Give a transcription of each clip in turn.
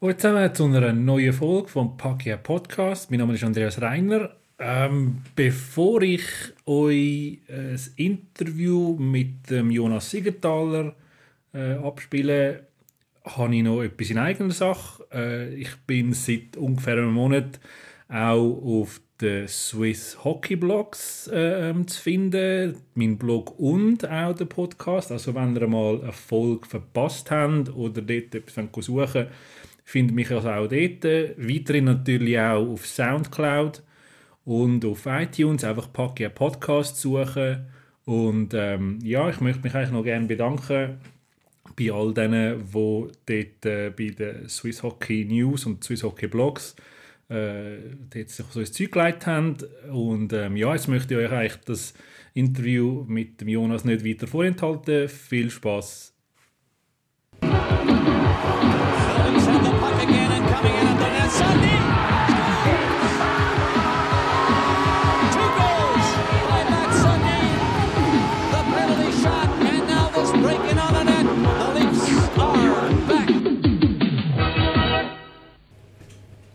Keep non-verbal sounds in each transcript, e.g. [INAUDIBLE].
Hallo zusammen zu einer neuen Folge vom Pakia Podcast. Mein Name ist Andreas Reiner. Ähm, bevor ich euch ein Interview mit dem Jonas Siegenthaler äh, abspiele, habe ich noch etwas in eigener Sache. Äh, ich bin seit ungefähr einem Monat auch auf den Swiss Hockey Blogs äh, zu finden. Mein Blog und auch der Podcast. Also wenn ihr mal eine Folge verpasst habt oder dort etwas suchen wollt, findet mich also auch dort. Weiterhin natürlich auch auf Soundcloud und auf iTunes einfach Pakia Podcast suchen. Und ähm, ja, ich möchte mich eigentlich noch gerne bedanken bei all denen, die dort äh, bei den Swiss Hockey News und Swiss Hockey Blogs äh, dort sich so ein Zeug geleitet haben. Und ähm, ja, jetzt möchte ich euch eigentlich das Interview mit dem Jonas nicht weiter vorenthalten. Viel Spaß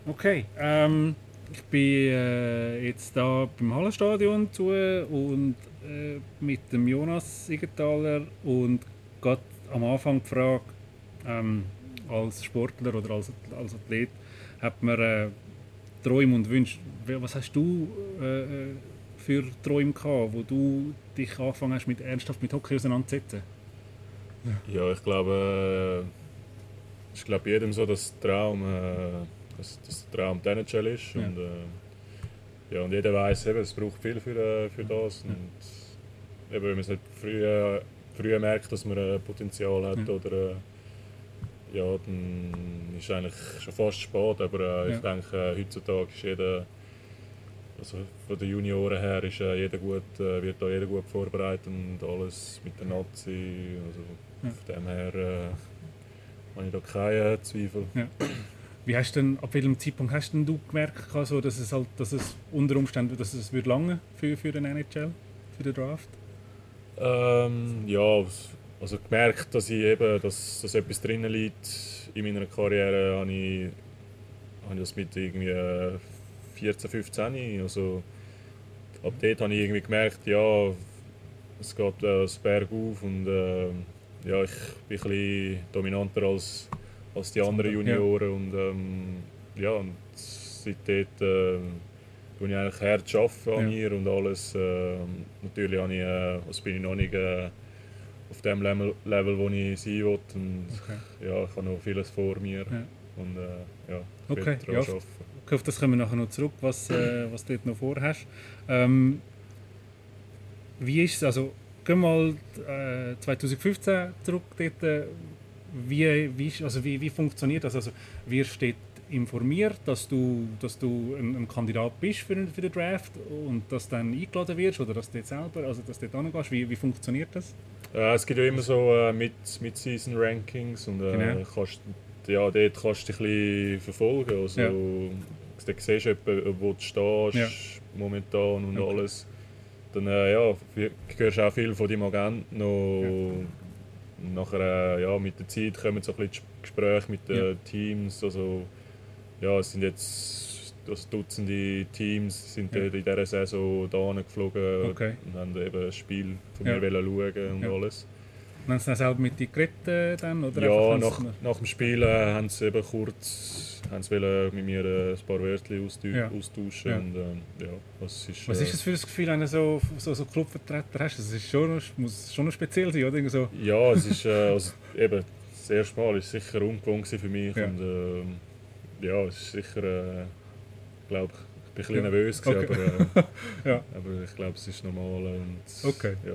Okay, ähm, ich bin äh, jetzt da beim Hallenstadion zu und äh, mit dem Jonas Siegenthaler und gerade am Anfang die Frage, ähm, als Sportler oder als, als Athlet hat man äh, Träume und Wünsche. Was hast du äh, äh, für Träume gehabt, wo du dich angefangen hast, mit, ernsthaft mit Hockey auseinanderzusetzen? Ja, ich glaube, äh, ich glaube jedem so, dass Traum, äh, dass, dass der Traum die NHL ist. Ja. Und, äh, ja, und jeder weiß, es braucht viel für, äh, für das. Ja. Und, eben, wenn man es nicht früh, früh merkt, dass man ein Potenzial hat ja. oder äh, ja, dann ist es eigentlich schon fast spät. Aber äh, ja. ich denke, äh, heutzutage ist jeder, also von den Junioren her, ist, äh, jeder gut, äh, wird da jeder gut vorbereitet und alles mit der Nazi. Also ja. Von dem her äh, habe ich da keine Zweifel. Ja. Wie hast denn, ab welchem Zeitpunkt hast denn du gemerkt, also, dass es halt, dass es unter Umständen, dass es wird lange für, für den NHL, für den Draft? Ähm, ja, also gemerkt, dass ich eben, dass, dass etwas drinnen liegt in meiner Karriere, habe ich, habe ich das mit irgendwie 14, 15. Also ab dort habe ich irgendwie gemerkt, ja, es geht äh, das Berg auf und äh, ja, ich bin ein bisschen dominanter als, als die anderen Junioren ja. und ähm, ja, und seitdem äh, ich eigentlich hart arbeiten an ja. mir und alles. Äh, natürlich habe ich, äh, also bin ich noch nicht äh, auf dem Level, Level wo ich sein will. Und okay. ja, ich habe noch vieles vor mir. Ja. Und äh, ja, ich okay. ja, auf, okay, auf das kommen wir nachher noch zurück, was, äh, [CLEARS THROAT] was du dort noch vorhast. Ähm, wie ist es, also gehen wir mal äh, 2015 zurück dort, äh, wie, wie, also wie, wie funktioniert das? Also, wie steht informiert, dass du, dass du ein, ein Kandidat bist für, für den Draft und dass du dann eingeladen wirst oder dass du jetzt selber, also dass du dort? Wie, wie funktioniert das? Äh, es gibt ja immer so äh, Mid-Season-Rankings und äh, genau. kannst, ja, dort kannst du dich ein bisschen verfolgen. Also, ja. Du siehst, etwa, wo du stehst ja. momentan und okay. alles. Dann äh, ja, hörst auch viel von deinem Agenten noch. Ja. Nachher, äh, ja, mit der Zeit kommen so ein bisschen Gespräche mit den ja. Teams. Also, ja, es sind jetzt das Dutzende Teams sind ja. in dieser Saison da geflogen okay. und haben eben ein Spiel von mir ja. schauen und ja. alles. Haben Sie dann selber mit dir geredet? Dann, oder ja, nach, nach dem Spiel äh, haben sie eben kurz haben sie mit mir äh, ein paar Wörter austauschen. Ja. Und, äh, ja, was ist, was ist das für ein Gefühl, wenn du so, so, so Clubvertreter hast? Das ist schon, muss schon noch speziell sein, oder? So. Ja, es ist äh, also, eben, das erste Mal ist sicher ungewohnt für mich. Und, ähm, ja, es ist sicher, äh, glaube ich, bin ein bisschen nervös, okay. aber, äh, [LAUGHS] ja. aber ich glaube, es ist normal. Und, okay. Ja.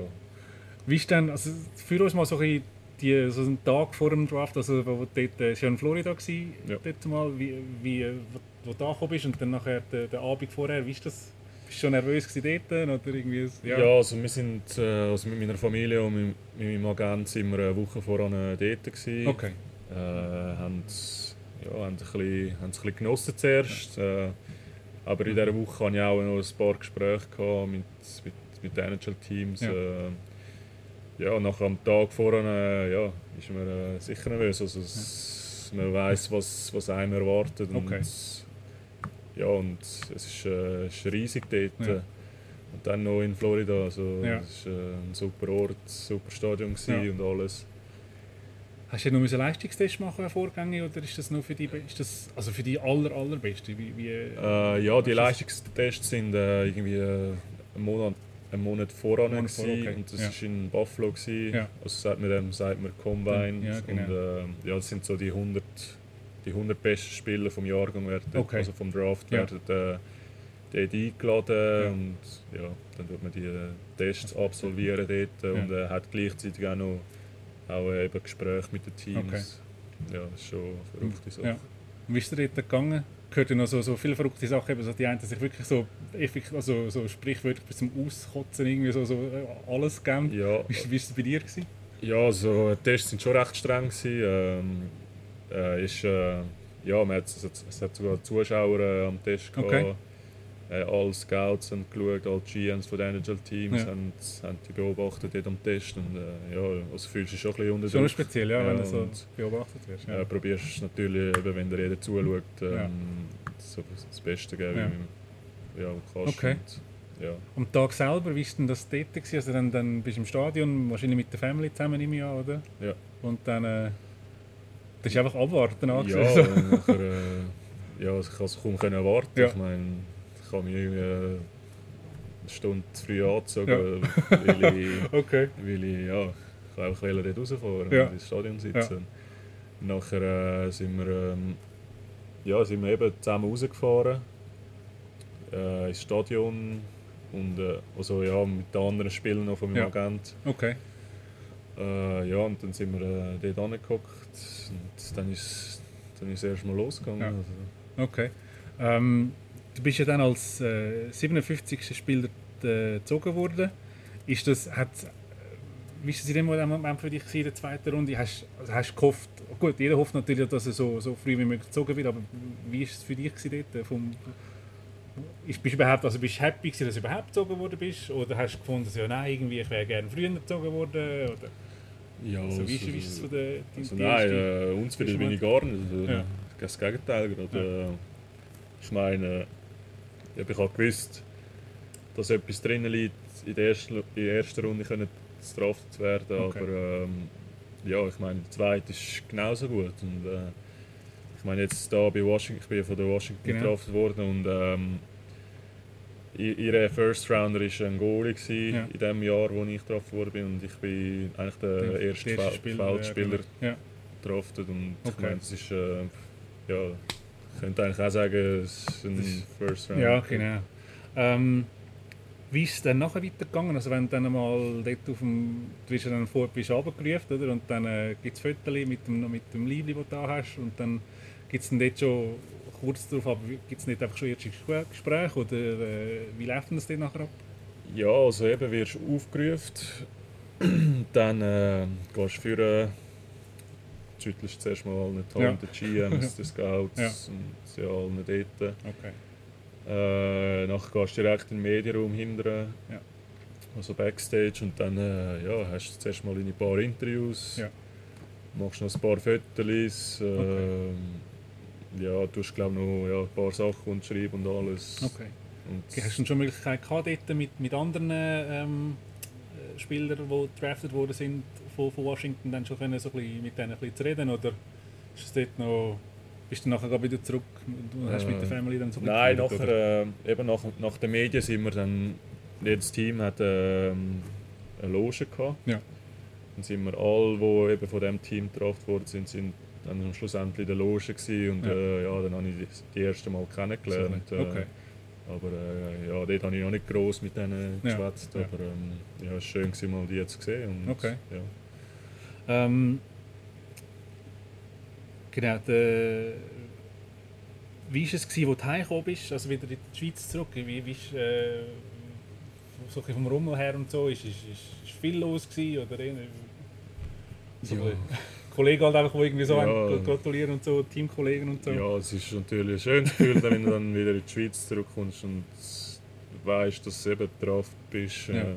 Wie ist denn, also für uns mal so ein die, so einen Tag vor dem Draft, also wo, wo dort, äh, in Florida gewesen, ja. dort mal, wie, wie, wo, wo du angekommen bist und dann nachher den, den Abend vorher, wie ist das? Bist du schon nervös dort? Oder irgendwie, ja. ja, also wir sind äh, also mit meiner Familie und mit, mit meinem Agent sind wir eine Woche voran dort gewesen. Okay. Äh, haben ja, haben, ein bisschen, haben es ein bisschen genossen zuerst. Äh, aber in dieser Woche hatte ich auch noch ein paar Gespräche mit, mit, mit den NHL-Teams. Ja. Äh, ja, nach am Tag vorher äh, ja, ist man äh, sicher nervös. Also, es, man weiß, was, was einem erwartet. Okay. Und, ja, und es ist, äh, ist riesig dort. Ja. äh, Und dann noch in Florida. Also, Ja. Es war äh, ein super Ort, super Stadion Ja. und alles. Hast du noch einen Leistungstest machen vorgängig oder ist das nur für die, ist das, also für die aller, allerbeste? Wie, wie, Äh, ja, die Leistungstests sind äh, irgendwie äh, einen Monat, einen Monat voran Monat vor, okay. und das Ja. war in Buffalo. Gewesen. Ja. Also sagt man dem sagt man Combine. Ja, genau. Und äh, ja, das sind so die 100, die 100 besten Spieler vom Jahrgang werden, Okay. also vom Draft werden äh, dort eingeladen und ja, dann wird man die äh, Tests absolvieren dort und äh, hat gleichzeitig auch noch auch, äh, eben Gespräche mit den Teams. Ja, das ist schon eine verrückte Sache. Ja. Und wie ist dir dort gegangen? Gehört ja noch so, so viele verrückte Sachen, eben so die einen, die sich wirklich so, effektiv, also so sprichwörtlich bis zum Auskotzen irgendwie so, so äh, alles geben. Ja, Wie war es bei dir? Gewesen? Ja, also die Tests sind schon recht streng. Gewesen. Ähm, äh, ist, äh, ja, man hat, es, es hat sogar Zuschauer äh, am Test gehabt. Okay. Äh, alle Scouts haben geschaut, alle GMs von den NHL-Teams Ja. haben, haben die beobachtet dort am Test. Und äh, ja, also fühlst du dich schon ein bisschen unter Schon speziell, ja, wenn Ja, du so beobachtet wirst. Ja. Äh, probierst natürlich, eben, wenn dir jeder zuschaut, ähm, Ja. so das Beste geben, Ja. wie ja, du kannst. Okay. Und, ja. Am Tag selber, wie war denn das dort? Gewesen? Also dann, dann bist du im Stadion, wahrscheinlich mit der Family zusammen im Jahr, oder? Ja. Und dann... Äh, das ist einfach abwarten angesehen. Ja, [LAUGHS] so. nachher, äh, ja, also ich konnte es kaum erwarten. Ja. Ich meine, ich habe mich irgendwie äh, eine Stunde zu früh angezogen, Ja. weil ich, [LAUGHS] Okay. weil ich, ja, ich wollte einfach dort rausfahren Ja. und ins Stadion sitzen. Nachher äh, sind, wir, ähm, ja, sind wir eben zusammen rausgefahren äh, ins Stadion und äh, also, ja, mit den anderen Spielern noch von meinem Ja. Agent. Okay. Äh, ja, und dann sind wir äh, dort angeguckt und dann ist, dann ist es erst mal losgegangen. Ja. Also, Okay. Ähm, du bist ja dann als äh, 57. Spieler äh, gezogen worden. Ist das, hat, äh, wie ist das in dem Moment für dich in der zweiten Runde? Hast, also hast du gehofft, gut, jeder hofft natürlich, dass er so, so früh wie möglich gezogen wird, aber wie ist es für dich dort? Vom, ist, bist du überhaupt, also bist du happy gewesen, dass du überhaupt gezogen worden bist? Oder hast du gefunden, ja, nein, irgendwie, ich wäre gerne früher gezogen worden? Oder, ja, also, wie, ist, wie ist es von der, die, also die nein, äh, uns erste bin ich gar nicht. Also, Ja. Das Gegenteil. Gerade, äh, ich meine, ja, ich habe gewusst, dass etwas drinnen liegt, in der ersten, in der ersten Runde können gestraft zu werden. Okay. Aber ähm, ja, ich meine, der zweite ist genauso gut. Und, äh, ich meine, jetzt da bei Washington, ich bin von der Washington Genau. gedraftet worden und ähm, ihre First Rounder war ein Goalie Ja. in dem Jahr, wo ich gedraftet worden bin und ich bin eigentlich der, Der erste, erste Fel- Spieler, Feldspieler ja, genau. gedraftet und ich Okay. meine, das ist äh, ja, ich könnte eigentlich auch sagen, es ist ein ist- First Round. Ja, genau. Ähm, wie ist es dann nachher weitergegangen? Also wenn du dann mal dort auf dem, du bist ja dann vorher bist runtergerufen, oder? Und dann äh, gibt es Fotos mit dem, mit dem Liebling, das du da hast und dann gibt es dann dort schon kurz darauf, aber gibt es nicht einfach schon erste Gespr- Gespräche oder äh, wie läuft denn das dann nachher ab? Ja, also eben wirst du aufgerufen, [CLEARS THROAT] dann äh, gehst du für schüttelst zuerst mal allen die Hand, den GMs, den Scouts Ja. und ja, allen dort. Okay. Äh, nachher gehst du direkt in den Medienraum hinterher, Ja. also Backstage und dann äh, ja, hast du zuerst mal ein paar Interviews, Ja. machst noch ein paar Fotos, äh, ja, tust glaube noch ja, ein paar Sachen und schreiben und alles. okay. Und Hast du schon Möglichkeit gehabt, dort mit, mit anderen ähm, äh, Spielern, die drafted worden sind von, von Washington, dann schon können, so ein bisschen mit denen ein bisschen zu reden? Oder ist es dort noch, bist du nachher wieder zurück und hast mit der Äh, Family dann so Nein, nachher, äh, eben nach, nach den Medien sind wir dann, jedes Team hat ähm, eine Loge gehabt. Ja. Dann sind wir alle, die eben von diesem Team getroffen worden sind, sind dann am schlussendlich in der Loge gewesen und Ja. Äh, ja, dann habe ich die, die erste Mal kennengelernt. So, okay. Äh, aber äh, ja, dort habe ich noch nicht gross mit denen Ja, geschwätzt, ja. aber ähm, ja, es war schön, mal die jetzt zu sehen. Und, Okay. Ja. Ähm, genau, der, wie war es, gewesen, wo du heimgekommen bist, also wieder in die Schweiz zurück? Wie, wie ist, äh, so vom Rummel her und so, ist, ist, ist, viel los gewesen, oder eher, so Ja. ein [LAUGHS] Kollegen halt einfach, die irgendwie so Ja. gratulieren und so, Teamkollegen und so? Ja, es ist natürlich ein schönes Gefühl, [LAUGHS] wenn du dann wieder in die Schweiz zurückkommst und weißt, dass du eben drauf bist. Ja.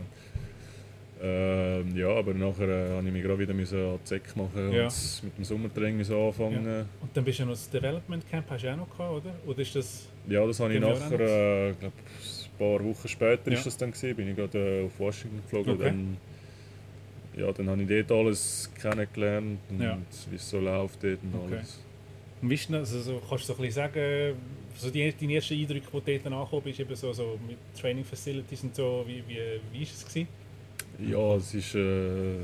Ähm, ja, aber nachher äh, habe ich mich gerade wieder müssen an die Säcke machen Ja. und mit dem Sommertraining müssen anfangen. Und dann bist du ja noch das Development Camp, hast du auch noch gehabt, oder? Oder ist das... Ja, das habe ich nachher, äh, glaub, ein paar Wochen später Ja. ist das dann gewesen, bin ich gerade äh, auf Washington geflogen. Okay. Dann, ja, dann habe ich dort alles kennengelernt und Ja. wie es so läuft dort und Okay. alles. Und wie ist denn, also, so, kannst du so ein bisschen sagen, so die, deine ersten Eindrücke, die du dort angekommen bist, eben so, so mit Training Facilities und so, wie, wie, wie ist es gewesen? Ja, es ist, äh,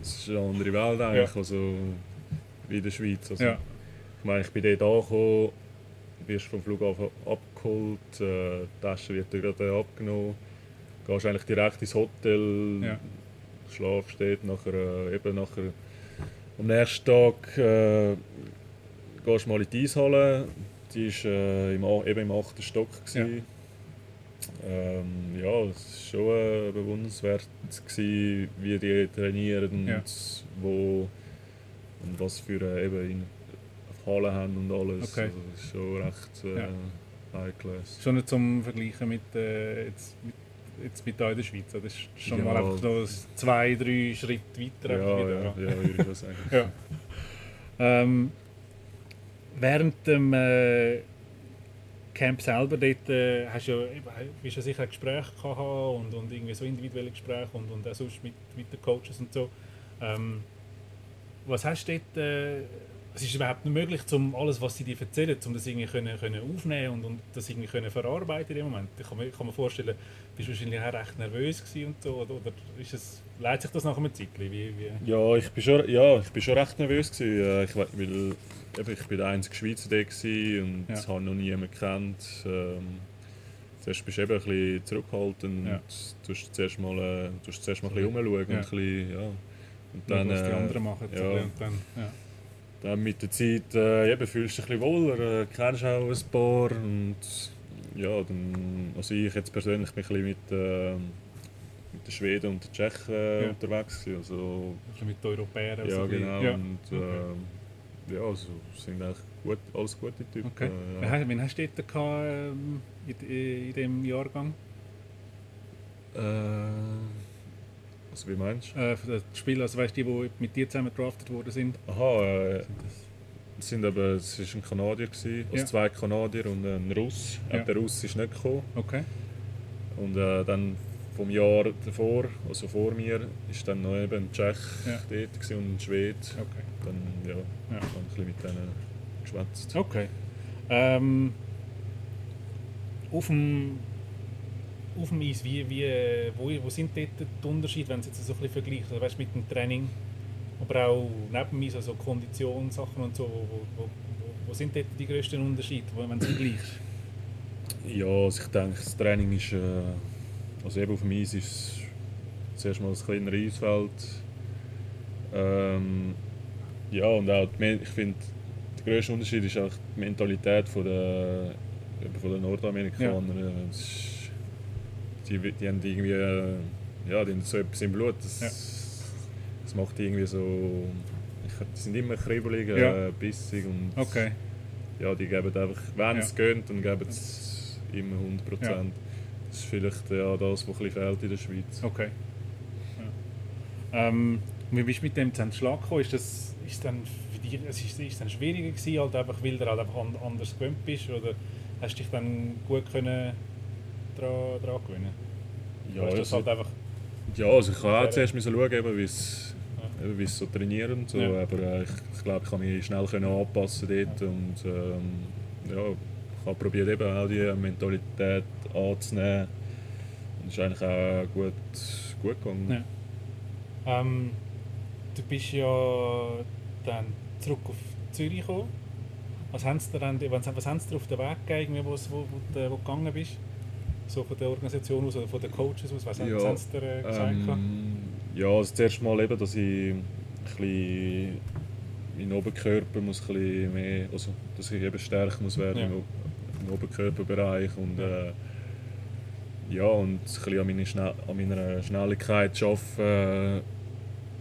es ist eine andere Welt eigentlich, also wie in der Schweiz. Also, Ja. Ich meine, ich bin dort angekommen, wirst vom Flughafen abgeholt, äh, die Tasche wird dir gerade abgenommen, gehst eigentlich direkt ins Hotel, Ja. schlafst dort, nachher, äh, eben nachher am nächsten Tag äh, gehst du mal in die Eishalle, die war äh, im, eben im 8. Stock. Gewesen. Ähm, ja, es war schon äh, bewundernswert, gewesen, wie die trainieren und Ja. wo und was für äh, eben in Halle haben und alles. Okay. Also, das ist schon recht äh, Ja. high class. Schon nicht zum Vergleichen mit, äh, jetzt, mit, jetzt mit euch in der Schweiz, das ist schon Ja. mal einfach noch zwei, drei Schritte weiter. Ja, ja, ja, würde ich sagen. [LAUGHS] Ja. Ähm, während dem äh, Camp selber dort äh, hast du ja, ja sicher Gespräche gehabt und, und irgendwie so individuelle Gespräche und, und auch sonst mit, mit den Coaches und so. Ähm, was hast du dort, äh, es ist überhaupt nicht möglich, um alles, was sie dir erzählen, um das irgendwie können, können aufnehmen und, und das irgendwie können verarbeiten dem Moment. Ich kann mir, kann mir vorstellen, bist du wahrscheinlich auch recht nervös und so, oder, oder ist es, leitet sich das nach einem Zeitchen? Wie, wie? Ja, ich bin schon, ja, ich bin schon recht nervös gewesen. äh, Ich, we- weil ich bin der einzige Schweizer da und Ja. habe noch niemanden gekannt. Ähm, zuerst bist du eben ein bisschen zurückhaltend Ja. und tust zuerst mal, äh, tust zuerst mal ein bisschen rumschauen und Ja. ein bisschen, ja. Und Dann, dann, was die äh, anderen machen. ja. und dann, ja. Dann mit der Zeit äh, eben, fühlst du dich ein bisschen wohler, äh, kennst auch ein paar und ja, dann, also ich jetzt persönlich bin ein bisschen mit, äh, mit den Schweden und den Tschechen äh, Ja. unterwegs gewesen, also Ein bisschen mit den Europäern. ja, so ein bisschen. genau. Ja. Und Okay. ähm, ja, also sind eigentlich gut, alles gute Typen. Okay. Äh, Wen hast- Wen hast du dort gehabt, ähm, in, in diesem Jahrgang? äh, also wie meinst du? Äh, für das Spiel, also weißt du, die, die mit dir zusammen gedraftet worden sind? Aha, äh, Sind das- es sind aber, es war ein Kanadier, gewesen, also Ja. zwei Kanadier und ein Russ. Ja. Äh, Der Russ ist nicht gekommen. Okay. Und äh, dann vom Jahr davor, also vor mir, ist dann noch eben ein Tschech Ja. dort und ein Schwede. Okay. Dann ja, Ja. ich ein bisschen mit denen geschwätzt. okay. Ähm, auf dem auf dem Eis, wie, wie, wo, wo sind dort die Unterschiede, wenn du es jetzt so ein bisschen vergleichst, also, weißt, mit dem Training, aber auch neben dem Eis, also Konditionssachen und so, wo, wo, wo, sind dort die grössten Unterschiede, wenn du vergleichst? Ja, also ich denke, das Training ist, äh, also eben auf dem Eis ist es zuerst mal ein kleineres Eisfeld. Ähm, ja, und auch die, ich finde, der grösste Unterschied ist auch die Mentalität von der, von den Nordamerikaner. Es ist- Die, die haben irgendwie, äh, ja, die haben so etwas im Blut. Das, Ja. das macht die irgendwie so, die sind immer kribbelig, Ja. äh, bissig und Okay. ja, die geben einfach, wenn Ja. es geht, dann geben sie immer 100%. Ja. Das ist vielleicht ja, das, was ein bisschen fehlt in der Schweiz. Okay. Ähm, wie bist du mit dem zu Schlag gekommen? Ist das ist dann für dich es ist, ist dann schwieriger gewesen, halt einfach, weil du halt einfach an, anders gewöhnt bist? Oder hast du dich dann gut können dran gewöhnen? Ja, ist das also, halt einfach... ja, also ich habe auch Ja. zuerst müssen schauen, wie es Ja. wie es so trainieren und so, Ja. aber äh, ich, ich glaube, ich kann mich schnell können anpassen dort und ähm, ja, ich habe probiert eben auch die Mentalität anzunehmen und es ist eigentlich auch gut, gut gegangen. Ja. Ähm, du bist ja dann zurück auf Zürich gekommen. Was haben sie dir, dann, was, haben sie dir auf den Weg gegeben, wo, wo, wo, wo du gegangen bist? So von der Organisation aus oder von den Coaches aus? Was, Ja, haben sie dir äh, gesagt? Ähm, ja, also zuerst mal eben, dass ich ein bisschen mein Oberkörper muss ein bisschen mehr, also dass ich eben stärker muss werden Ja. im, Oberkörperbereich und äh, ja und ein bisschen an, meine an meiner Schnelligkeit arbeiten.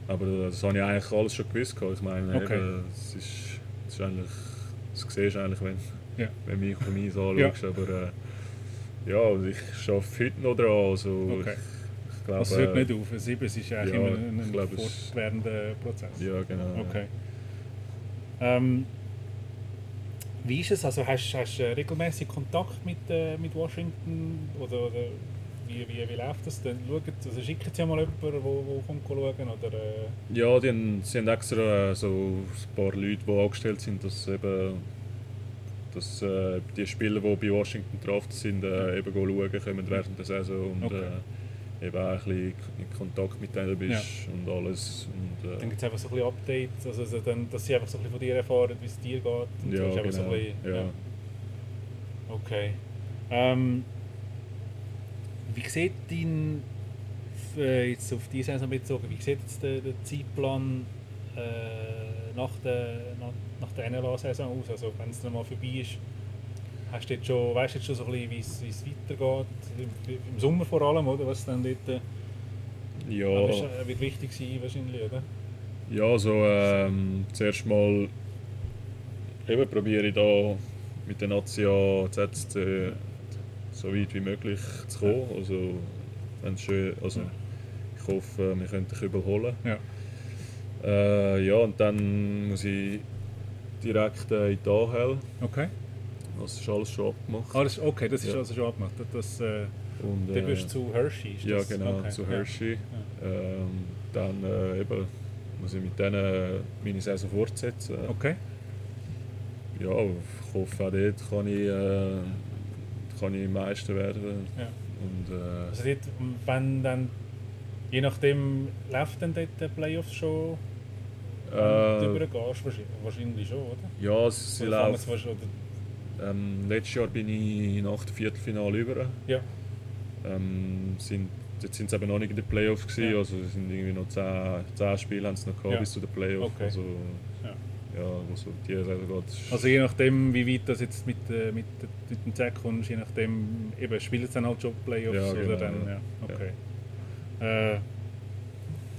Aber das habe ich eigentlich alles schon gewusst. Ich meine, Okay. eben, es ist, es ist eigentlich, das siehst du eigentlich, wenn, Ja. wenn du mich auf mich anschaust. Aber äh, ja, also ich arbeite heute noch dran. Also Okay. ich, ich glaube, es hört nicht auf, es ist eigentlich ja, immer ein, ein glaube, fortwährender Prozess. Ja, genau. Okay. Ähm, wie ist es? Also hast hast du äh, regelmäßig Kontakt mit, äh, mit Washington oder, oder wie, wie, wie läuft das denn? Schaut, also schickt sie mal jemanden, der wo, wo kommt schauen oder äh, Ja, die haben, sie haben extra äh, so ein paar Leute, die angestellt sind, dass eben dass, äh, die Spieler, die bei Washington draft sind, äh, eben schauen können während der Saison und Okay. äh, eben auch ein bisschen in Kontakt mit denen bist und alles. Und, dann äh, gibt es einfach so ein bisschen Updates, also, also dann, dass sie einfach so ein bisschen von dir erfahren, wie es dir geht. Und ja, so so genau. ein bisschen, ja. Okay. Ähm, wie sieht dein, äh, jetzt auf diese Saison bezogen, wie sieht jetzt der, der Zeitplan äh, nach der, nach, nach der NLA-Saison aus? Also wenn es dann mal vorbei ist, hast du jetzt schon, weißt du jetzt schon so ein bisschen, wie es, weitergeht? Im, Im Sommer vor allem, oder? Was dann dort äh, Ja, wird, äh, wird wichtig sein wahrscheinlich, oder? ja so ähm, zuerst mal eben probiere ich da mit der Nazi A ZSC so weit wie möglich zu kommen. Also, wenn's schön, also, ich hoffe, wir können den Kübel holen. Ja. Äh, ja, und dann muss ich direkt äh, in die AHL. Okay. Das ist alles schon abgemacht. Ah, ist- okay, das ist Ja. also schon abgemacht. Das, äh, Und, dann bist du zu Hershey, ja, das? genau, Okay, zu ja. Hershey. Ähm, dann äh, eben, muss ich mit denen meine Saison fortsetzen. Okay. Ja, ich hoffe auch dort kann ich, äh, kann ich Meister werden. Ja. Und, äh, Also dort, wenn dann, je nachdem, läuft dann dort der Playoffs schon, wenn du äh, übergehst? Wahrscheinlich, schon, oder? ja, sie Oder läuft. fast- oder- Ähm, letztes Jahr bin ich nach dem Viertelfinale über. Ja. Ähm, sind, jetzt sind sie eben noch nicht in den Playoffs gewesen, Ja. also es sind irgendwie noch 10, 10 Spiele haben sie noch gehabt Ja. bis zu den Playoffs. Okay. Also, Ja. ja, wo so die Saison geht. Also je nachdem, wie weit das jetzt mit, äh, mit, mit dem Zack kommst, je nachdem, eben, spielen sie dann halt schon Playoffs Ja, oder genau, dann, ja. ja, okay. Äh,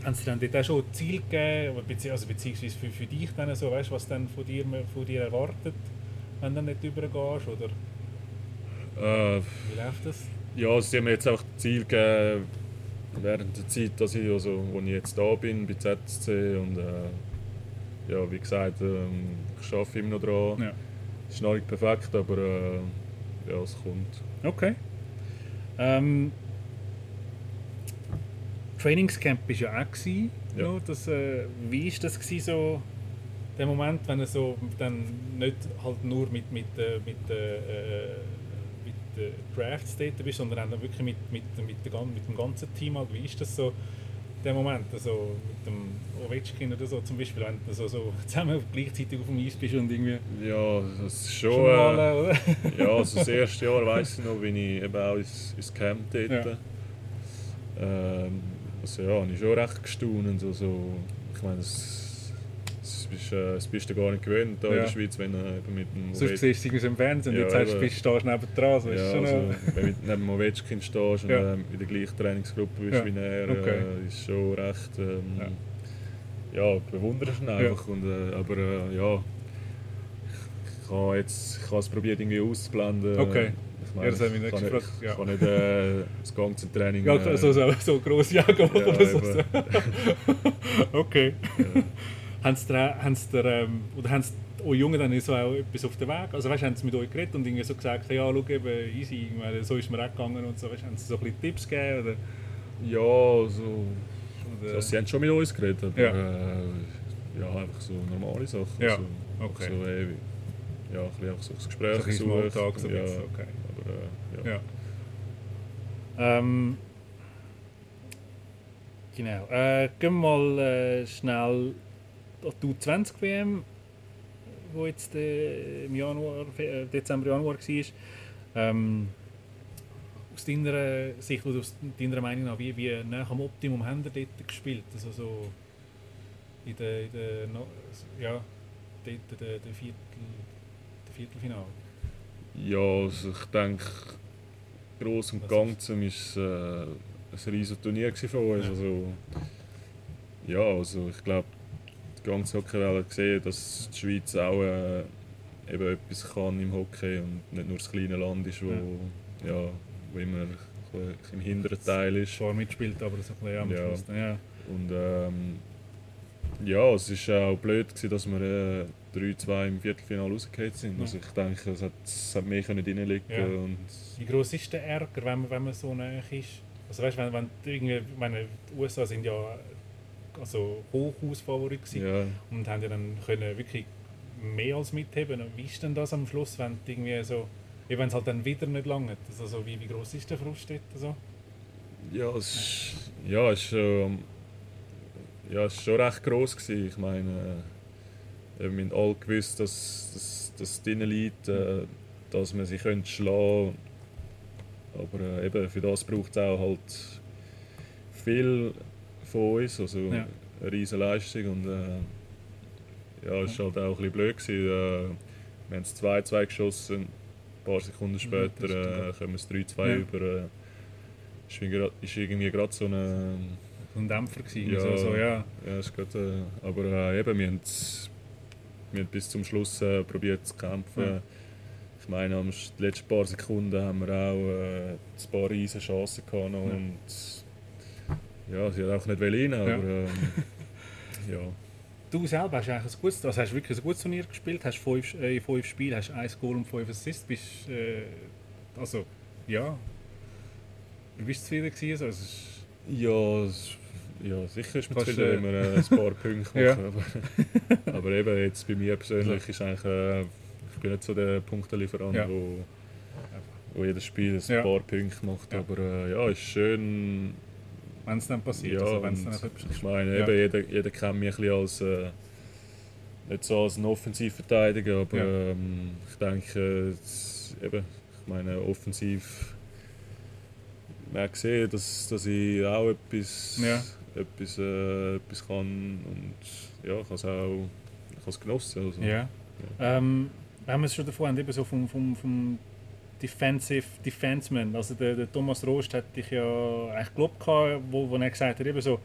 haben sie dann dort auch schon Ziel gegeben, also beziehungsweise für, für dich dann so, weißt was dann von dir, von dir erwartet, wenn du nicht übergehst, oder äh, wie läuft das? Ja, sie haben mir jetzt auch Ziel gegeben, während der Zeit, dass ich, also, wo ich jetzt da bin, bei ZSC und äh, ja, wie gesagt, ähm, ich arbeite immer noch dran. Ja. Es ist noch nicht perfekt, aber äh, ja, es kommt. Okay. Ähm, Trainingscamp war ja auch. Gewesen, Ja. noch, das, äh, wie war das gewesen, so, der Moment, wenn du so dann nicht halt nur mit, mit, äh, mit, äh, äh, mit den Drafts dort bist, sondern dann wirklich mit, mit, mit, der, mit dem ganzen Team? Halt. Wie ist das so, der Moment, also mit dem Ovechkin oder so zum Beispiel, wenn du so, so [LAUGHS] zusammen gleichzeitig auf dem Eis bist und irgendwie Ja, das ist schon. schon äh, mal, oder? [LAUGHS] ja, also das erste Jahr [LAUGHS] weiss ich noch, bin ich eben auch ins, ins Camp dort. Ja. Ähm, also ja, ich schon recht gestaunt. So, so, ich meine, das, bist, äh, bist du gar nicht gewöhnt in Ja. der Schweiz, wenn du mit dem Sonst siehst du irgendwie im Fernsehen und Ja, jetzt sagst, du, eben. bist, du neben dran. So ist Ja, schon also, wenn du neben dem Ovechkin stehst und Ja. ähm, in der gleichen Trainingsgruppe bist wie er, okay. äh, ist schon recht. Ähm, ja. bewunderst ihn einfach. Und, äh, aber äh, ja, ich, jetzt ich habe es probiert irgendwie auszublenden. Okay. Ja, das haben wir nicht gefragt, Ich, ja. kann nicht äh, das ganze Training. Ja, äh, so, so, so grosse Jagen ja, oder so. [LAUGHS] okay. Ja. haben sie haben sie ähm, oder haben sie euch Jungen dann so auch etwas auf den Weg? Also weißt, haben sie mit euch geredet und irgendwie so gesagt, ja, schau eben, easy, meine, so ist mir auch gegangen und so. Weißt, haben sie so ein bisschen Tipps gegeben? Oder, Ja, so. oder? Also, sie haben schon mit uns geredet, aber Ja. äh, ja, einfach so normale Sachen. Ja, so, okay. So, ey, wie- ja, ein bisschen einfach so so Gespräch ein bisschen suchen. Smalltalk, so ein ja, okay. Aber äh, ja. Ja. Ähm, genau. Äh, gehen wir mal äh, schnell an die U20-WM, wo jetzt äh, im Januar, äh, Dezember, Januar war. Ähm, aus deiner Sicht oder aus deiner Meinung nach, wie, wie nah am Optimum haben ihr dort gespielt? Also so in der, in der ja, dort der, der, Viertel, der Viertelfinale. Ja, also ich denke, gross und ganzen war es äh, ein riesiges Turnier für uns. Ja. Also, ja, also ich glaube, die ganze Hockeywelt hat gesehen, dass die Schweiz auch äh, eben etwas kann im Hockey und nicht nur das kleine Land ist, wo, ja. wo immer im hinteren Teil ist. Zwar mitspielt, aber so ein bisschen am Ja. Schluss. Ja. Und ähm, ja, es war auch blöd, gewesen, dass wir äh, 3-2 im Viertelfinale rausgefallen sind. Also ich denke, es hat, es hat mehr können reinliegen Ja. und Wie groß ist der Ärger, wenn man, wenn man so nah ist? Also weißt, wenn, wenn irgendwie, meine, die USA sind ja also Hochhausfavorit ja, und haben ja dann können wirklich mehr als mitheben. Und Wie ist denn das am Schluss, wenn irgendwie so, wenn es halt dann wieder nicht langt? Also so, wie, wie groß ist der Frust dort? So? ja, es ist, ja, es schon, ja, es ist schon recht gross gewesen. Ich meine, äh, wir haben alle gewusst, dass, dass, dass es drinnen liegt, äh, dass man sie könnte schlagen Aber äh, eben, für das braucht es auch halt viel von uns, also Ja. eine riesige Leistung. Und, äh, ja, es war halt auch ein bisschen blöd. Gewesen. Äh, wir haben es 2-2 geschossen, ein paar Sekunden später äh, kommen wir es 3-2 Ja. über. Äh, ist irgendwie gerade so eine. Ein Dämpfer gewesen. Ja. So, so, ja. Ja, ist grad, äh, aber äh, eben, wir haben, wir haben bis zum Schluss äh, probiert zu kämpfen. Ja. Ich meine, am Sch- die letzten paar Sekunden haben wir auch äh, ein paar riesen Chancen gehabt. Ja. Und ja, sie hat auch nicht rein, aber ähm, [LAUGHS] ja. Du selber hast eigentlich ein gutes, also hast wirklich ein gutes Turnier gespielt, hast fünf, äh, in fünf Spielen hast ein Goal und fünf Assists, bist, äh, also, ja, du bist zufrieden gewesen, also, es ist, Ja, es- ja, sicher ist man Kannst, zufrieden, äh, wenn äh, ein paar Punkte [LAUGHS] machen. Aber, [LAUGHS] aber eben jetzt bei mir persönlich ist eigentlich, äh, ich bin nicht so der Punktelieferant, Ja. wo, wo jedes Spiel ein Ja. paar Punkte macht. Aber äh, ja, ist schön. wenn es dann passiert, Ja, also wenn es dann ich meine, eben, jeder, jeder kennt mich ein bisschen als äh, nicht so als ein Offensivverteidiger, aber ähm, ich denke, es, eben, ich meine, offensiv man gesehen, dass, dass ich auch etwas, Ja. etwas, äh, etwas kann und ja, ich habe es auch ich habe es genossen. Also. Ja. Ähm, wenn wir es schon davon haben, eben so vom, vom, vom Defensive Defenseman, also der, der Thomas Rost hat dich ja eigentlich gehabt, wo, wo er gesagt hat, eben so,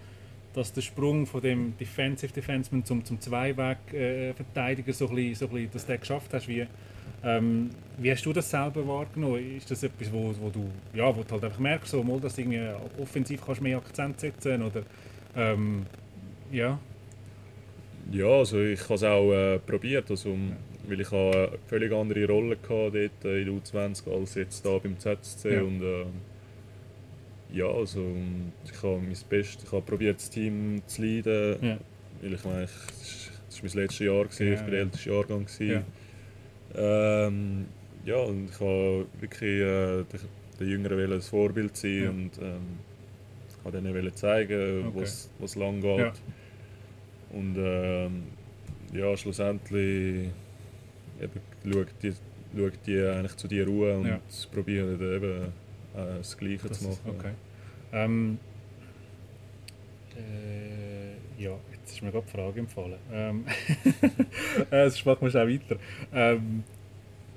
dass der Sprung von dem Defensive Defenseman zum, zum Zweiweg-Verteidiger so ein bisschen, so ein bisschen, dass der geschafft hast. Wie, ähm, wie hast du das selber wahrgenommen? Ist das etwas, wo, wo du ja, wo du halt einfach merkst, so, mal, dass du irgendwie offensiv kannst mehr Akzent setzen oder ähm, ja, Ja, also ich habe es auch äh, probiert, also, weil ich habe eine völlig andere Rolle hatte dort äh, in der U20 als jetzt da beim ZSC Ja. und äh, ja, also ich habe mein Bestes, ich habe probiert das Team zu leiten, Ja. weil ich meine, das war mein letztes Jahr, gewesen, Ja, ich war der ja. älteste Jahrgang. Gewesen. Ja. Ähm, ja, und ich habe wirklich äh, den, Jüngeren ein Vorbild sein Ja. und ähm, ich wollte denen zeigen, Okay. was lang geht. Ja. Und ähm, ja, schlussendlich eben, schaut, die, schaut die eigentlich zu dir Ruhe und Ja. probieren eben äh, das Gleiche Das zu ist- machen. okay. Ähm, äh, ja, jetzt ist mir gerade die Frage empfallen. Ähm, [LAUGHS] äh, das machen wir schnell weiter. Ähm,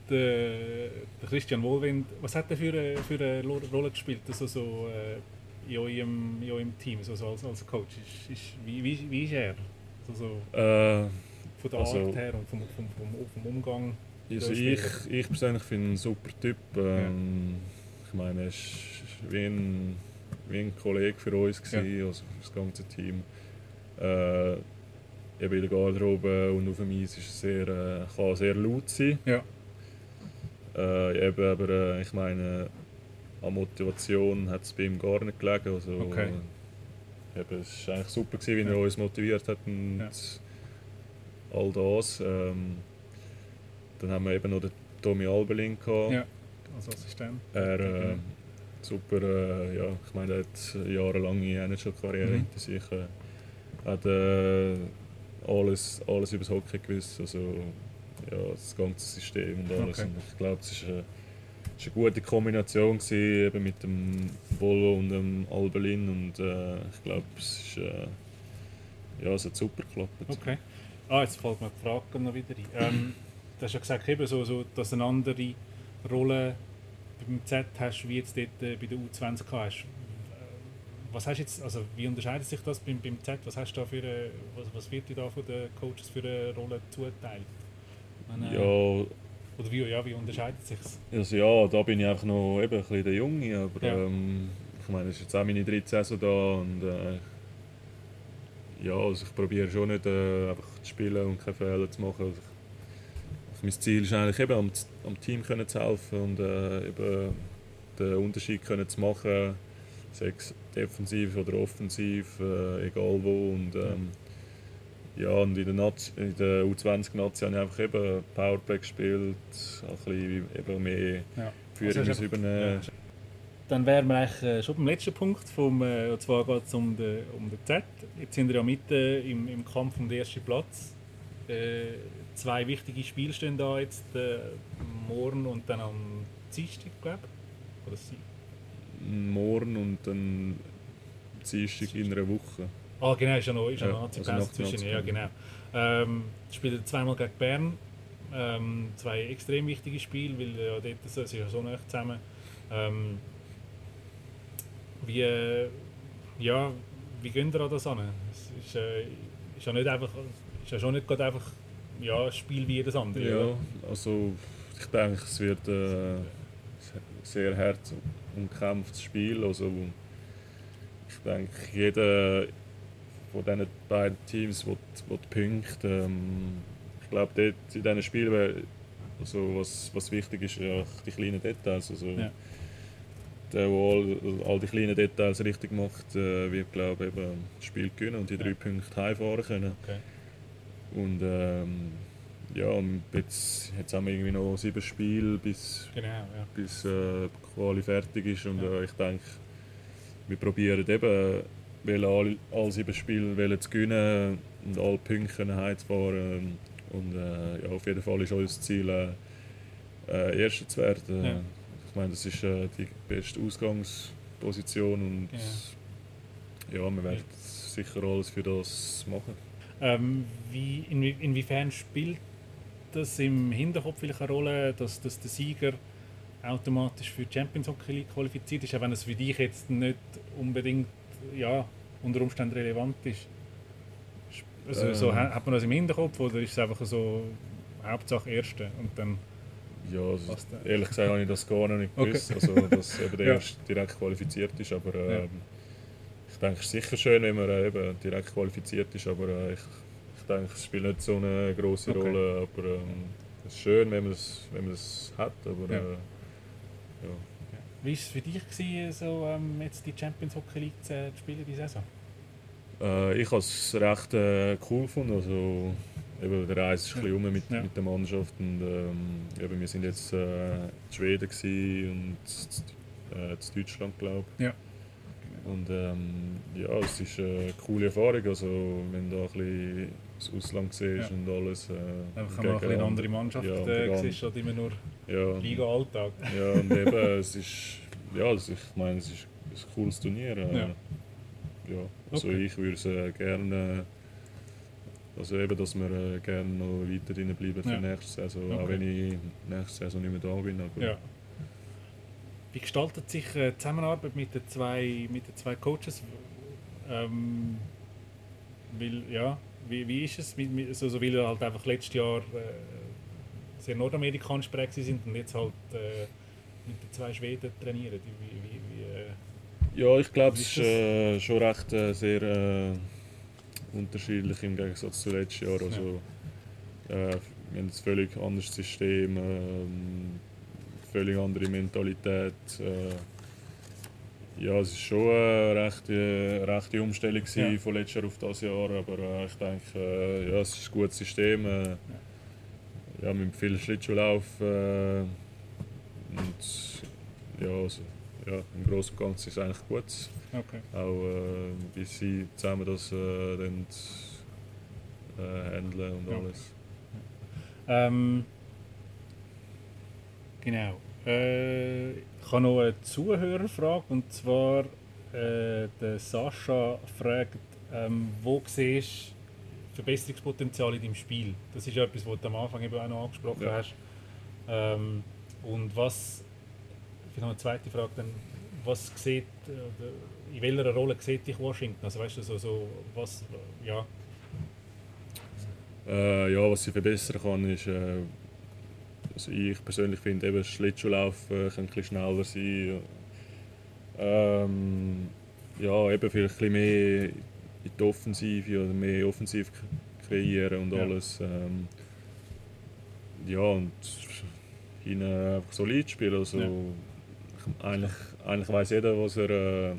der, Christian Wohlwind, was hat er für eine, für eine Rolle gespielt also so, äh, in, eurem, in eurem Team, also so als, als Coach? Ist, ist, wie, wie, wie ist er? Also so Äh, von der Also- Art her und vom, vom, vom, vom Umgang? Also Ja, ich, ich persönlich finde ihn ein super Typ. Ähm, Ich meine, er ist wie ein, wie ein Kollege für uns, gewesen, also für das ganze Team. Äh, eben in der Garderobe und auf dem Eis ist er sehr, äh, kann er sehr laut sein. Ja. Äh, eben, aber äh, ich meine, an Motivation hat es bei ihm gar nicht gelegen. Also, Okay. äh, eben, es war eigentlich super, gewesen, wie er Ja. uns motiviert hat und Ja. all das. Ähm, dann haben wir eben noch den Tommy Albelin gehabt. Ja. Als Assistent? Er, äh, super, äh, ja, ich meine, er hat eine jahrelange NHL-Karriere Mhm. hinter sich. Äh, hat äh, alles, alles über das Hockey gewusst, also ja, das ganze System und alles. Okay. Und ich glaube, es war eine, es ist eine gute Kombination gewesen, eben mit dem Volvo und dem Albelin und äh, ich glaube, es ist, äh, ja, es hat super geklappt. Okay. Ah, jetzt fällt mir die Frage noch wieder ein. Ähm, [CLEARS THROAT] du hast ja gesagt, eben so, so, dass du eine andere Rolle beim Z hast, wie jetzt dort äh, bei der U20 gehabt hast. Was hast jetzt, also wie unterscheidet sich das beim, beim Z? Was hast du da für eine, was, was wird dir da von den Coaches für eine Rolle zuteilt? Wenn, äh, Ja, Oder wie, ja, wie unterscheidet sich Also ja, da bin ich einfach noch eben ein bisschen der Junge, aber Ja. ähm, ich meine, es ist jetzt auch meine dritte Saison da und äh, ja, also ich probiere schon nicht äh, einfach zu spielen und keine Fehler zu machen. Also ich, mein Ziel ist eigentlich eben am, am Team können zu helfen und äh, eben den Unterschied können zu machen, sei es defensiv oder offensiv, äh, egal wo und ähm, ja, und in der, Naz- in der U20-Nazi habe ich einfach eben Powerplay gespielt, auch ein bisschen eben mehr Ja. Führung Also übernehmen. Dann wären wir eigentlich äh, schon beim letzten Punkt, vom, äh, und zwar geht es um den, um den Z. Jetzt sind wir ja mitten im, im Kampf um den ersten Platz. Äh, zwei wichtige Spiele stehen da jetzt, äh, morgen und dann am Dienstag, glaube ich. Oder Morgen und dann Dienstag in einer Woche. Ah, genau, ist ja noch, ist ja noch also zwischen. Ja, Nazi-Pause. genau. Ähm, spielen zweimal gegen Bern. Ähm, zwei extrem wichtige Spiele, weil ja, dort sind sie ja so nah zusammen. Ähm, wie, äh, ja, wie gehen ihr an das an? Es ist, äh, ist ja nicht einfach, ist ja schon nicht gerade einfach ja, ein Spiel wie jedes andere. Ja, oder? also ich denke, es wird äh, sehr hart umkämpftes Spiel. Also, ich denke, jeder von diesen beiden Teams will, will Punkte. Ähm, ich glaube, dort in diesen Spielen, also, was, was wichtig ist, ja, die kleinen Details. Also, Ja. Der, der all, all die kleinen Details richtig macht, äh, wird glaube ich, eben das Spiel gewinnen und die drei Ja. Punkte heimfahren können. Okay. Und ähm, ja, und jetzt, jetzt haben wir irgendwie noch sieben Spiele, bis, Genau, ja. bis äh, die Quali fertig ist. Und Ja. äh, ich denke, wir probieren eben, wollen alle, alle sieben Spiele wollen zu gewinnen und alle Punkte heimzufahren. Und äh, ja, auf jeden Fall ist unser Ziel, äh, äh, Erster zu werden. Ja. Ich meine, das ist äh, die beste Ausgangsposition und ja, wir werden sicher alles für das machen. Ähm, wie, inwie, inwiefern spielt das im Hinterkopf eine Rolle, dass, dass der Sieger automatisch für die Champions Hockey League qualifiziert ist, auch wenn es für dich jetzt nicht unbedingt ja, unter Umständen relevant ist? Also, Ähm. so, ha- hat man das im Hinterkopf oder ist es einfach so Hauptsache Erste und dann Ja, also, ehrlich gesagt habe ich das gar nicht [LAUGHS] Okay. gewusst, also, dass eben der [LAUGHS] Ja. Erste direkt qualifiziert ist. Aber ähm, Ja. ich denke, es ist sicher schön, wenn man äh, eben direkt qualifiziert ist. Aber äh, ich denke, es spielt nicht so eine große Okay. Rolle. Aber ähm, es ist schön, wenn man das, wenn man das hat. Aber Ja. äh, ja. Wie war es für dich, gewesen, so, ähm, jetzt die Champions Hockey League zu, zu spielen, die Saison? Äh, ich habe es recht äh, cool gefunden. Also, eben, der Reis ist ein bisschen rum mit, Ja. mit der Mannschaft. Und, ähm, eben, wir sind jetzt äh, in Schweden und äh, in Deutschland, glaube ich. Ja. Und ähm, ja, es ist eine coole Erfahrung. Also, wenn da ein bisschen das Ausland siehst Ja. und alles. Äh, Einfach mal ein bisschen eine andere Mannschaft Ja, äh, siehst, statt immer nur ja, Liga-Alltag. ja, und [LAUGHS] eben, es ist, ja, also ich meine, es ist ein cooles Turnier. Äh, Ja. ja. Also Okay. ich würde es äh, gerne, also eben, dass wir äh, gerne noch weiter drin bleiben für Ja. nächste Saison, auch Okay. wenn ich nächste Saison nicht mehr da bin. Aber Ja. Wie gestaltet sich äh, die Zusammenarbeit mit den zwei, mit den zwei Coaches? Ähm, weil, ja, wie, wie ist es? Mit, mit, also, so, weil ihr halt einfach letztes Jahr äh, sehr nordamerikanisch prägt sind und jetzt halt äh, mit den zwei Schweden trainieren. Wie, wie, äh, Ja, ich glaube, es ist äh, schon recht äh, sehr äh, unterschiedlich im Gegensatz zu letztes Jahr. Also, äh, wir haben ein völlig anderes System, ähm, völlig andere Mentalität. Äh, ja, es war schon eine rechte, rechte Umstellung Ja. von letztes Jahr auf das Jahr, aber äh, ich denke, äh, ja, es ist ein gutes System. Äh, ja, mit viel Schlittschuhlauf äh, und ja, also, ja, im Großen und Ganzen ist es eigentlich gut. okay. Auch äh, wie sie zusammen das äh, dann äh, handeln und Ja. alles. Ähm, genau. Äh, ich habe noch eine Zuhörerfrage und zwar äh, der Sascha fragt, ähm, wo siehst du Verbesserungspotenzial in deinem Spiel? Das ist ja etwas, was du am Anfang eben auch noch angesprochen Ja. hast. Ähm, und was, vielleicht noch eine zweite Frage, dann, was sieht, äh, in welcher Rolle sieht dich Washington? Also weißt du, so, so was, ja, Äh, ja, was sie verbessern kann, ist äh, also ich persönlich finde, eben Schlittschuhlaufen kann ein bisschen schneller sein. Ähm, ja, eben vielleicht ein bisschen mehr in die Offensive oder mehr offensiv kreieren und Ja. alles. Ähm, ja, und hinten einfach solid spielen. Also, Ja. ich- Eigentlich, eigentlich weiß jeder, was er äh,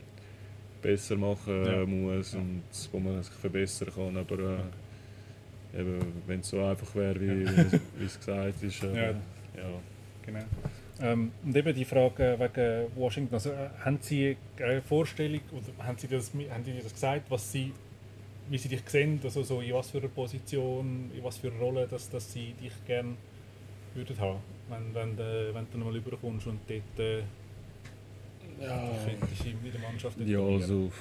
besser machen Ja. muss und wo man sich verbessern kann. Aber äh, wenn es so einfach wäre, wie, es gesagt ist. [LAUGHS] Äh, Ja. ja. Genau. Ähm, und eben die Frage wegen Washington, also, äh, haben Sie eine Vorstellung, oder haben Sie, das, haben Sie das gesagt, was Sie, wie Sie dich sehen, also so in was für einer Position, in was für einer Rolle, dass, dass Sie dich gerne würden haben, wenn, wenn, du- wenn du nochmal überkommst und dort äh, Ja. könntest du in der Mannschaft Ja, also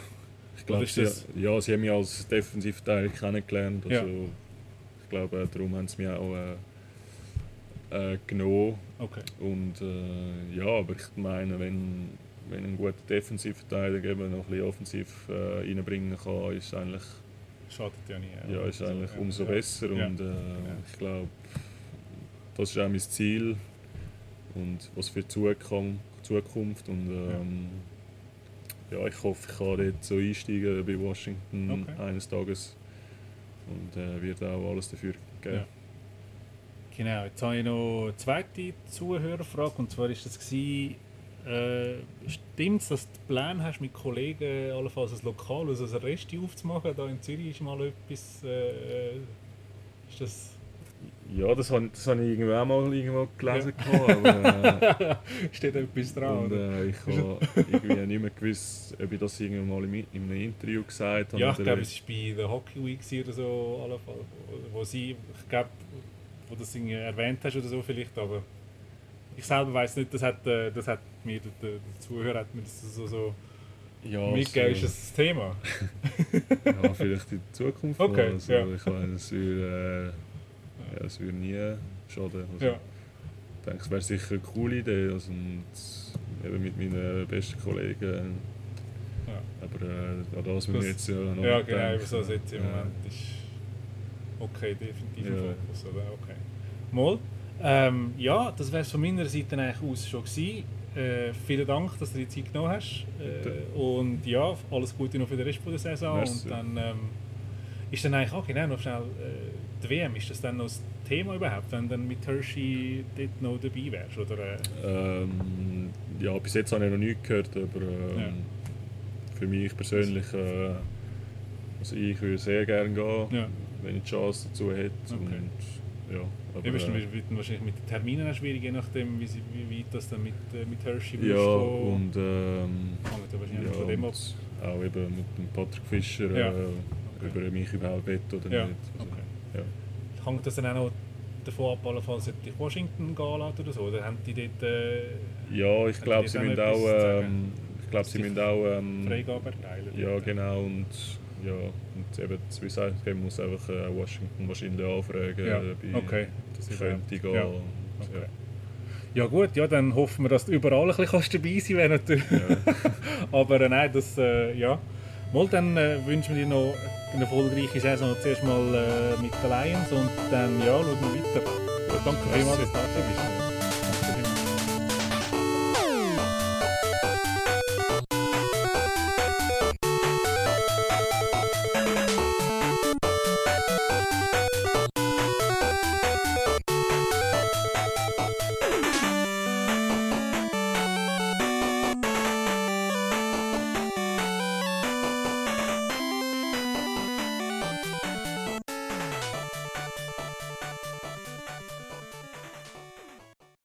ich glaube, ist sie, ja, sie haben mich als Defensivteil kennengelernt. Also, Ja. Ich glaube, äh, darum haben sie mich auch äh, äh, genommen. Okay. Und äh, ja, aber ich meine, wenn, wenn ein guter Defensivverteidiger eben noch ein bisschen offensiv äh, reinbringen kann, ist eigentlich, Schadet ja nicht. ja, ist Also, eigentlich ja, umso ja. besser. Ja. Und äh, ich glaube, das ist auch mein Ziel. Und was für die Zukunft. Und ähm, ja, ich hoffe, ich kann dort so einsteigen bei Washington Okay. eines Tages. Und äh, wird auch alles dafür geben. Ja. Genau, jetzt habe ich noch eine zweite Zuhörerfrage und zwar ist das gewesen, äh, stimmt es, dass du Pläne hast mit Kollegen allenfalls ein Lokal, also ein Resti aufzumachen, da in Zürich ist mal etwas, äh, ist das, Ja, das habe das hab ich irgendwo auch mal irgendwo gelesen. gehabt, Aber, äh, [LAUGHS] steht etwas dran, Und oder? äh, ich habe irgendwie nicht mehr gewusst, ob ich das irgendwann mal im, in einem Interview gesagt habe. Ja, ich glaube, es war bei der Hockey Week oder so, wo, wo sie, ich glaube, wo du das irgendwie erwähnt hast oder so vielleicht, aber ich selber weiß nicht, das hat, äh, das hat mir, der, der Zuhörer hat mir das so, so ja, mitgegeben, ist so, das das Thema? [LAUGHS] ja, vielleicht in Zukunft Okay. Also, ja. Ich meine, es würde, äh, ja, es würde nie schaden. Also, Ja, Ich denke, es wäre sicher eine coole Idee. Also, und eben mit meinen besten Kollegen. ja. Aber äh, an das müssen wir jetzt ja noch ja genau, denken. so jetzt im Ja. Moment ist okay, definitiv Ja. Fokus, oder? Okay. Mal, ähm, ja, das wäre es von meiner Seite eigentlich aus schon gewesen. Äh, vielen Dank, dass du die Zeit genommen hast. Äh, und ja, alles Gute noch für den Rest der Saison. Merci. Und dann ähm, ist dann eigentlich auch genau noch schnell äh, die WM. Ist das dann noch das Thema überhaupt, wenn du dann mit Hershey dort noch dabei wärst? Oder, äh, Ähm, ja, bis jetzt habe ich noch nichts gehört, aber ähm, Ja. für mich persönlich, äh, also ich würde sehr gerne gehen, ja. wenn ich die Chance dazu hätte. Okay. Und, ja, aber, Ja, äh, wird wahrscheinlich mit den Terminen schwierig, je nachdem, wie, sie, wie weit das dann mit, äh, mit Hershey ja, gehen. und ähm, ja wahrscheinlich ja, von dem ab. und auch eben mit dem Patrick Fischer, Ja. äh, ob er mich überhaupt will oder nicht. Also, okay. Ja. Hängt das dann auch noch davon ab, allenfalls, ob dich Washington gehen oder so? Oder haben die dort äh, ja, ich glaube, die sie müssen auch, ähm, ich glaube, sie müssen auch ähm, Freigabe erteilen? Ja, dort? genau. Und, ja, und eben, wie gesagt, ich muss einfach äh, Washington wahrscheinlich anfragen, Ja, ob ich okay. Das könnte gehen. Ja, Und, okay. Ja gut, ja, dann hoffen wir, dass du überall ein bisschen dabei sein kannst. natürlich. Ja. [LAUGHS] Aber äh, nein, das, äh, ja. Mal, dann äh, wünschen wir dir noch eine erfolgreiche Saison zuerst mal äh, mit den Lions und dann ja, schauen wir weiter. Danke vielmals, dass du da bist.